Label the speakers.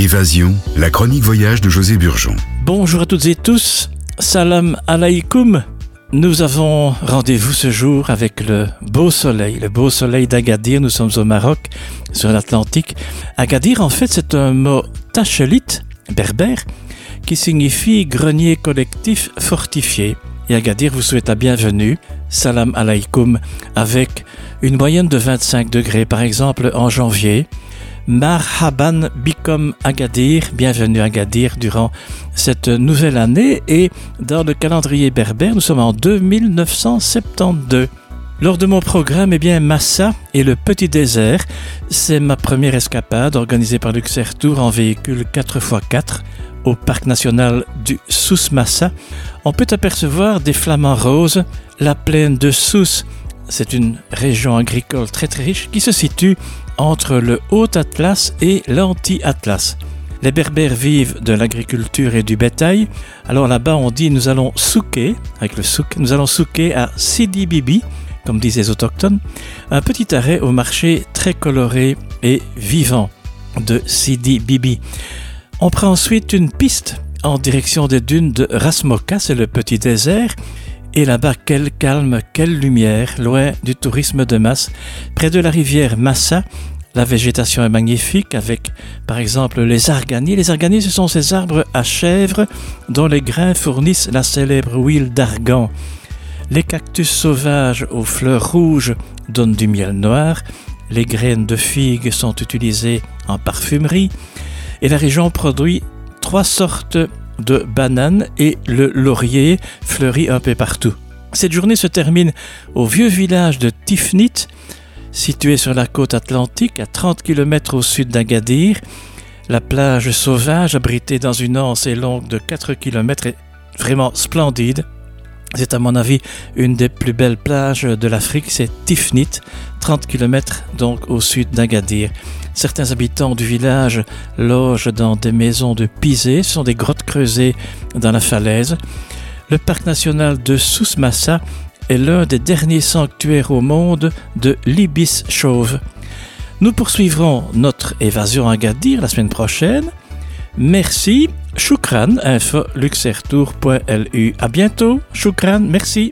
Speaker 1: Évasion, la chronique voyage de José Burgeon.
Speaker 2: Bonjour à toutes et tous, salam alaikum. Nous avons rendez-vous ce jour avec le beau soleil, le beau soleil d'Agadir. Nous sommes au Maroc, sur l'Atlantique. Agadir, en fait, c'est un mot tachelite, berbère, qui signifie grenier collectif fortifié. Et Agadir vous souhaite la bienvenue, salam alaikum, avec une moyenne de 25 degrés, par exemple en janvier. Marhaban Bikom Agadir, bienvenue Agadir durant cette nouvelle année et dans le calendrier berbère, nous sommes en 2972. Lors de mon programme, eh bien, Massa et le Petit Désert, c'est ma première escapade organisée par Luxair Tour en véhicule 4x4 au parc national du Souss-Massa, on peut apercevoir des flamants roses, la plaine de Souss. C'est une région agricole très très riche qui se situe entre le Haut Atlas et l'Anti-Atlas. Les Berbères vivent de l'agriculture et du bétail. Alors là-bas, on dit nous allons souker, avec le souk, nous allons souker à Sidi Bibi, comme disent les autochtones, un petit arrêt au marché très coloré et vivant de Sidi Bibi. On prend ensuite une piste en direction des dunes de Rasmoka, c'est le petit désert. Et là-bas, quel calme, quelle lumière, loin du tourisme de masse. Près de la rivière Massa, la végétation est magnifique avec, par exemple, les arganies. Les arganies, ce sont ces arbres à chèvres dont les grains fournissent la célèbre huile d'argan. Les cactus sauvages aux fleurs rouges donnent du miel noir. Les graines de figues sont utilisées en parfumerie et la région produit trois sortes de bananes et le laurier fleurit un peu partout. Cette journée se termine au vieux village de Tifnit, situé sur la côte atlantique à 30 km au sud d'Agadir. La plage sauvage abritée dans une anse et longue de 4 km est vraiment splendide. C'est à mon avis une des plus belles plages de l'Afrique, c'est Tifnit, 30 km donc au sud d'Agadir. Certains habitants du village logent dans des maisons de pisé, ce sont des grottes creusées dans la falaise. Le parc national de Souss-Massa est l'un des derniers sanctuaires au monde de l'ibis chauve. Nous poursuivrons notre évasion à Agadir la semaine prochaine. Merci. Shukran, info luxertour.lu. À bientôt. Shukran, merci.